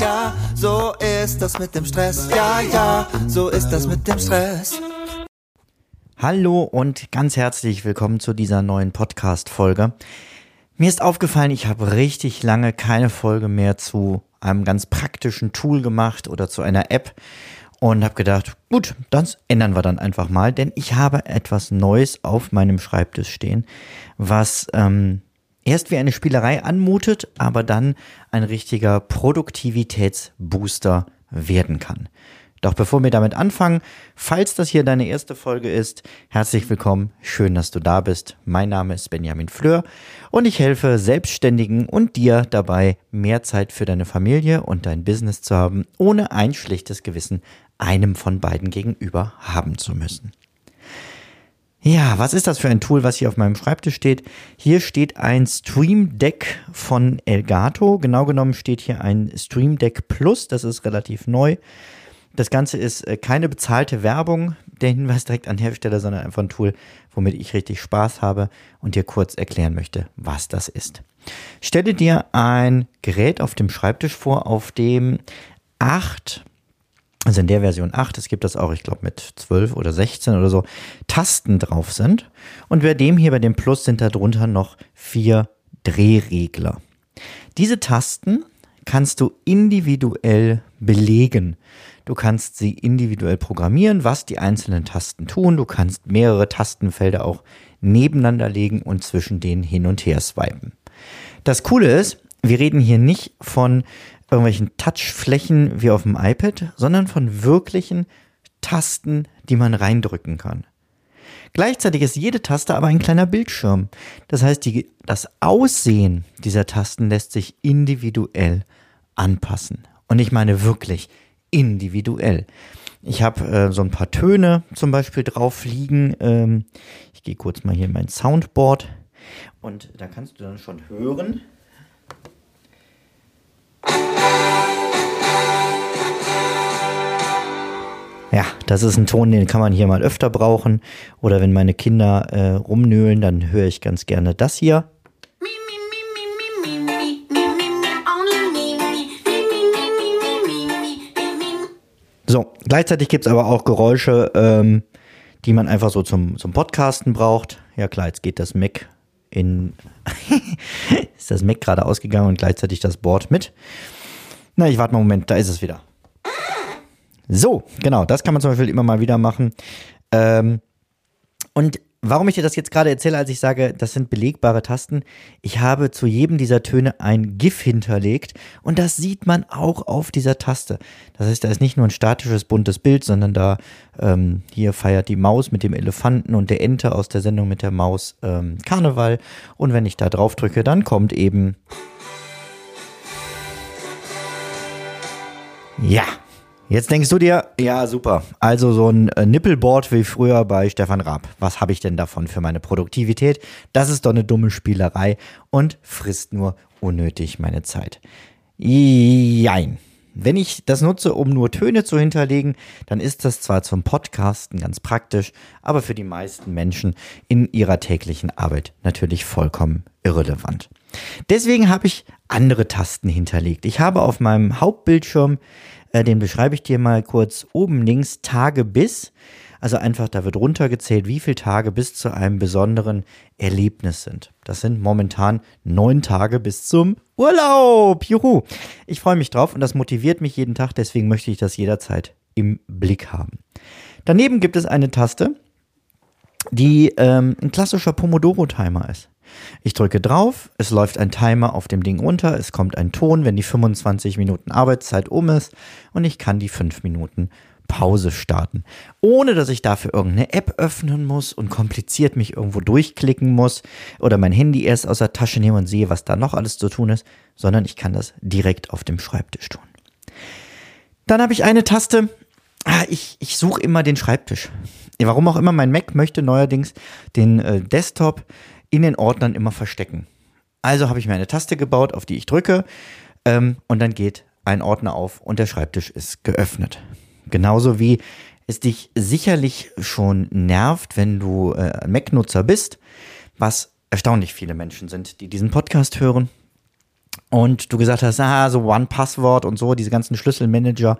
ja, so ist das mit dem Stress. Ja, ja, so ist das mit dem Stress. Hallo und ganz herzlich willkommen zu dieser neuen Podcast-Folge. Mir ist aufgefallen, ich habe richtig lange keine Folge mehr zu einem ganz praktischen Tool gemacht oder zu einer App und habe gedacht, gut, das ändern wir dann einfach mal, denn ich habe etwas Neues auf meinem Schreibtisch stehen, was ähm, erst wie eine Spielerei anmutet, aber dann ein richtiger Produktivitätsbooster werden kann. Doch bevor wir damit anfangen, falls das hier deine erste Folge ist, herzlich willkommen, schön, dass du da bist. Mein Name ist Benjamin Fleur und ich helfe Selbstständigen und dir dabei, mehr Zeit für deine Familie und dein Business zu haben, ohne ein schlechtes Gewissen einem von beiden gegenüber haben zu müssen. Ja, was ist das für ein Tool, was hier auf meinem Schreibtisch steht? Hier steht ein Stream Deck von Elgato. Genau genommen steht hier ein Stream Deck Plus. Das ist relativ neu. Das Ganze ist äh, keine bezahlte Werbung, der Hinweis direkt an Hersteller, sondern einfach ein Tool, womit ich richtig Spaß habe und dir kurz erklären möchte, was das ist. Stelle dir ein Gerät auf dem Schreibtisch vor, auf dem acht, also in der Version 8, es gibt das auch, ich glaube, mit 12 oder 16 oder so, Tasten drauf sind. Und bei dem hier, bei dem Plus, sind darunter noch vier Drehregler. Diese Tasten kannst du individuell belegen. Du kannst sie individuell programmieren, was die einzelnen Tasten tun. Du kannst mehrere Tastenfelder auch nebeneinander legen und zwischen denen hin und her swipen. Das Coole ist, wir reden hier nicht von irgendwelchen Touchflächen wie auf dem iPad, sondern von wirklichen Tasten, die man reindrücken kann. Gleichzeitig ist jede Taste aber ein kleiner Bildschirm. Das heißt, die, das Aussehen dieser Tasten lässt sich individuell anpassen. Und ich meine wirklich individuell. Ich habe äh, so ein paar Töne zum Beispiel drauf liegen. Ähm, ich gehe kurz mal hier in mein Soundboard und da kannst du dann schon hören. Ja, das ist ein Ton, den kann man hier mal öfter brauchen. Oder wenn meine Kinder äh, rumnöhlen, dann höre ich ganz gerne das hier. So, gleichzeitig gibt es aber auch Geräusche, ähm, die man einfach so zum, zum Podcasten braucht. Ja klar, jetzt geht das Mac in ist das Mac gerade ausgegangen und gleichzeitig das Board mit. Na, ich warte mal einen Moment, da ist es wieder. So, genau, das kann man zum Beispiel immer mal wieder machen. Ähm, und warum ich dir das jetzt gerade erzähle, als ich sage, das sind belegbare Tasten, ich habe zu jedem dieser Töne ein GIF hinterlegt und das sieht man auch auf dieser Taste. Das heißt, da ist nicht nur ein statisches buntes Bild, sondern da ähm, hier feiert die Maus mit dem Elefanten und der Ente aus der Sendung mit der Maus ähm, Karneval. Und wenn ich da drauf drücke, dann kommt eben. Ja, Jetzt denkst du dir, ja super, also so ein äh, Nippelboard wie früher bei Stefan Raab. Was habe ich denn davon für meine Produktivität? Das ist doch eine dumme Spielerei und frisst nur unnötig meine Zeit. Jein. Wenn ich das nutze, um nur Töne zu hinterlegen, dann ist das zwar zum Podcasten ganz praktisch, aber für die meisten Menschen in ihrer täglichen Arbeit natürlich vollkommen irrelevant. Deswegen habe ich andere Tasten hinterlegt. Ich habe auf meinem Hauptbildschirm äh, den beschreibe ich dir mal kurz oben links Tage bis. Also einfach, da wird runtergezählt, wie viele Tage bis zu einem besonderen Erlebnis sind. Das sind momentan neun Tage bis zum Urlaub. Juhu! Ich freue mich drauf und das motiviert mich jeden Tag, deswegen möchte ich das jederzeit im Blick haben. Daneben gibt es eine Taste, die ähm, ein klassischer Pomodoro-Timer ist. Ich drücke drauf, es läuft ein Timer auf dem Ding runter, es kommt ein Ton, wenn die 25 Minuten Arbeitszeit um ist und ich kann die 5 Minuten Pause starten, ohne dass ich dafür irgendeine App öffnen muss und kompliziert mich irgendwo durchklicken muss oder mein Handy erst aus der Tasche nehme und sehe, was da noch alles zu tun ist, sondern ich kann das direkt auf dem Schreibtisch tun. Dann habe ich eine Taste, ah, ich, ich suche immer den Schreibtisch. Warum auch immer, mein Mac möchte neuerdings den äh, Desktop in den Ordnern immer verstecken. Also habe ich mir eine Taste gebaut, auf die ich drücke ähm, und dann geht ein Ordner auf und der Schreibtisch ist geöffnet. Genauso wie es dich sicherlich schon nervt, wenn du äh, Mac-Nutzer bist, was erstaunlich viele Menschen sind, die diesen Podcast hören. und du gesagt hast, ah, so One-Passwort und so, diese ganzen Schlüsselmanager,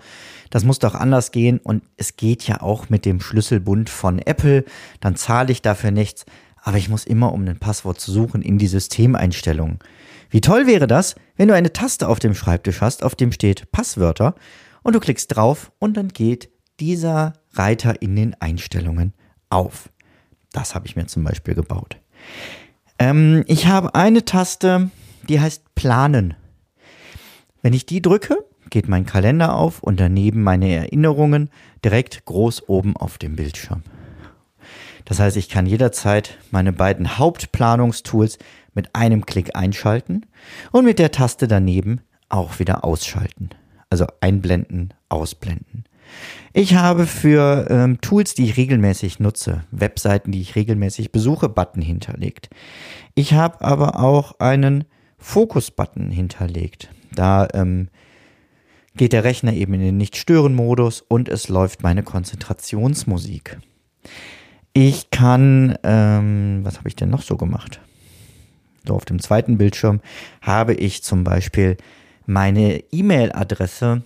das muss doch anders gehen. Und es geht ja auch mit dem Schlüsselbund von Apple. Dann zahle ich dafür nichts. Aber ich muss immer, um ein Passwort zu suchen, in die Systemeinstellungen. Wie toll wäre das, wenn du eine Taste auf dem Schreibtisch hast, auf dem steht Passwörter und du klickst drauf und dann geht dieser Reiter in den Einstellungen auf. Das habe ich mir zum Beispiel gebaut. Ähm, ich habe eine Taste, die heißt Planen. Wenn ich die drücke, geht mein Kalender auf und daneben meine Erinnerungen direkt groß oben auf dem Bildschirm. Das heißt, ich kann jederzeit meine beiden Hauptplanungstools mit einem Klick einschalten und mit der Taste daneben auch wieder ausschalten. Also einblenden, ausblenden. Ich habe für ähm, Tools, die ich regelmäßig nutze, Webseiten, die ich regelmäßig besuche, Button hinterlegt. Ich habe aber auch einen Fokus-Button hinterlegt. Da ähm, geht der Rechner eben in den Nicht-Stören-Modus und es läuft meine Konzentrationsmusik. Ich kann, ähm, was habe ich denn noch so gemacht? So auf dem zweiten Bildschirm habe ich zum Beispiel meine E-Mail-Adresse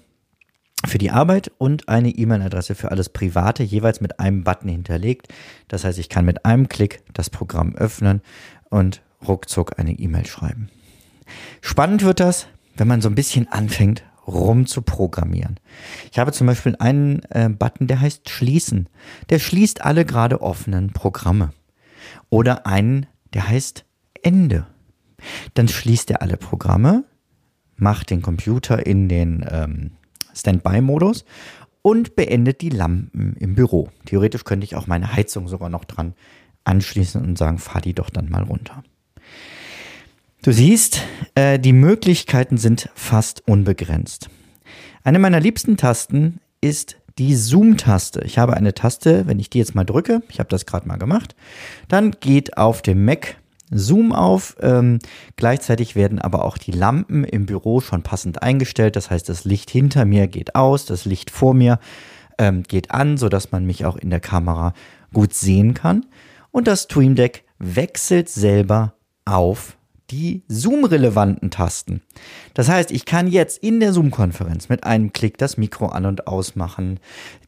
für die Arbeit und eine E-Mail-Adresse für alles Private jeweils mit einem Button hinterlegt. Das heißt, ich kann mit einem Klick das Programm öffnen und ruckzuck eine E-Mail schreiben. Spannend wird das, wenn man so ein bisschen anfängt, rum zu programmieren. Ich habe zum Beispiel einen äh, Button, der heißt Schließen. Der schließt alle gerade offenen Programme. Oder einen, der heißt Ende. Dann schließt er alle Programme, macht den Computer in den ähm, Standby-Modus und beendet die Lampen im Büro. Theoretisch könnte ich auch meine Heizung sogar noch dran anschließen und sagen, fahr die doch dann mal runter. Du siehst, äh, die Möglichkeiten sind fast unbegrenzt. Eine meiner liebsten Tasten ist die Zoom-Taste. Ich habe eine Taste, wenn ich die jetzt mal drücke, ich habe das gerade mal gemacht, dann geht auf dem Mac Zoom auf. Ähm, gleichzeitig werden aber auch die Lampen im Büro schon passend eingestellt. Das heißt, das Licht hinter mir geht aus, das Licht vor mir ähm, geht an, sodass man mich auch in der Kamera gut sehen kann. Und das Stream Deck wechselt selber auf die Zoom-relevanten Tasten. Das heißt, ich kann jetzt in der Zoom-Konferenz mit einem Klick das Mikro an und ausmachen,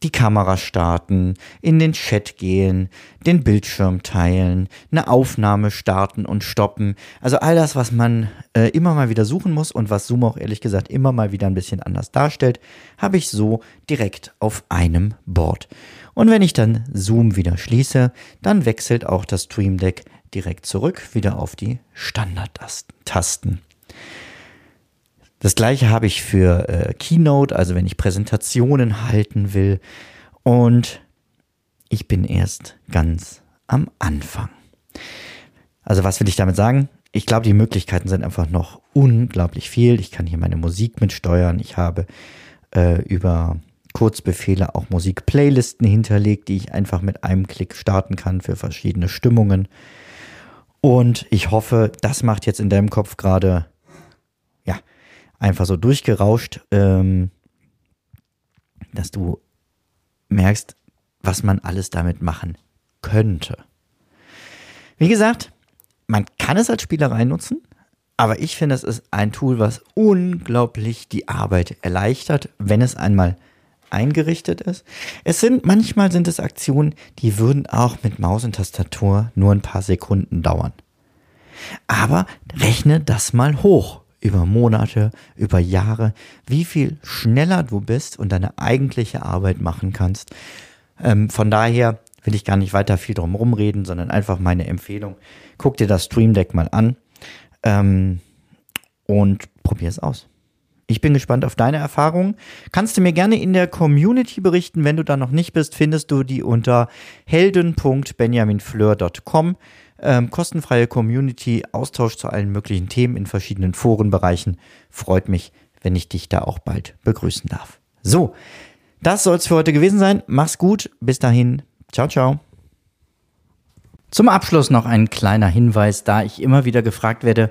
die Kamera starten, in den Chat gehen, den Bildschirm teilen, eine Aufnahme starten und stoppen. Also all das, was man äh, immer mal wieder suchen muss und was Zoom auch ehrlich gesagt immer mal wieder ein bisschen anders darstellt, habe ich so direkt auf einem Board. Und wenn ich dann Zoom wieder schließe, dann wechselt auch das Stream Deck direkt zurück, wieder auf die Standard-Tasten. Das gleiche habe ich für äh, Keynote, also wenn ich Präsentationen halten will. Und ich bin erst ganz am Anfang. Also was will ich damit sagen? Ich glaube, die Möglichkeiten sind einfach noch unglaublich viel. Ich kann hier meine Musik mitsteuern. Ich habe äh, über Kurzbefehle auch Musikplaylisten hinterlegt, die ich einfach mit einem Klick starten kann für verschiedene Stimmungen. Und ich hoffe, das macht jetzt in deinem Kopf gerade, ja, einfach so durchgerauscht, ähm, dass du merkst, was man alles damit machen könnte. Wie gesagt, man kann es als Spielerei nutzen, aber ich finde, es ist ein Tool, was unglaublich die Arbeit erleichtert, wenn es einmal eingerichtet ist. Es sind, manchmal sind es Aktionen, die würden auch mit Maus und Tastatur nur ein paar Sekunden dauern. Aber rechne das mal hoch über Monate, über Jahre, wie viel schneller du bist und deine eigentliche Arbeit machen kannst. Ähm, von daher will ich gar nicht weiter viel drum rumreden, sondern einfach meine Empfehlung. Guck dir das Stream Deck mal an ähm, und probier es aus. Ich bin gespannt auf deine Erfahrungen. Kannst du mir gerne in der Community berichten. Wenn du da noch nicht bist, findest du die unter helden.benjaminfleur.com. Ähm, kostenfreie Community, Austausch zu allen möglichen Themen in verschiedenen Forenbereichen. Freut mich, wenn ich dich da auch bald begrüßen darf. So, das soll es für heute gewesen sein. Mach's gut. Bis dahin. Ciao, ciao. Zum Abschluss noch ein kleiner Hinweis, da ich immer wieder gefragt werde,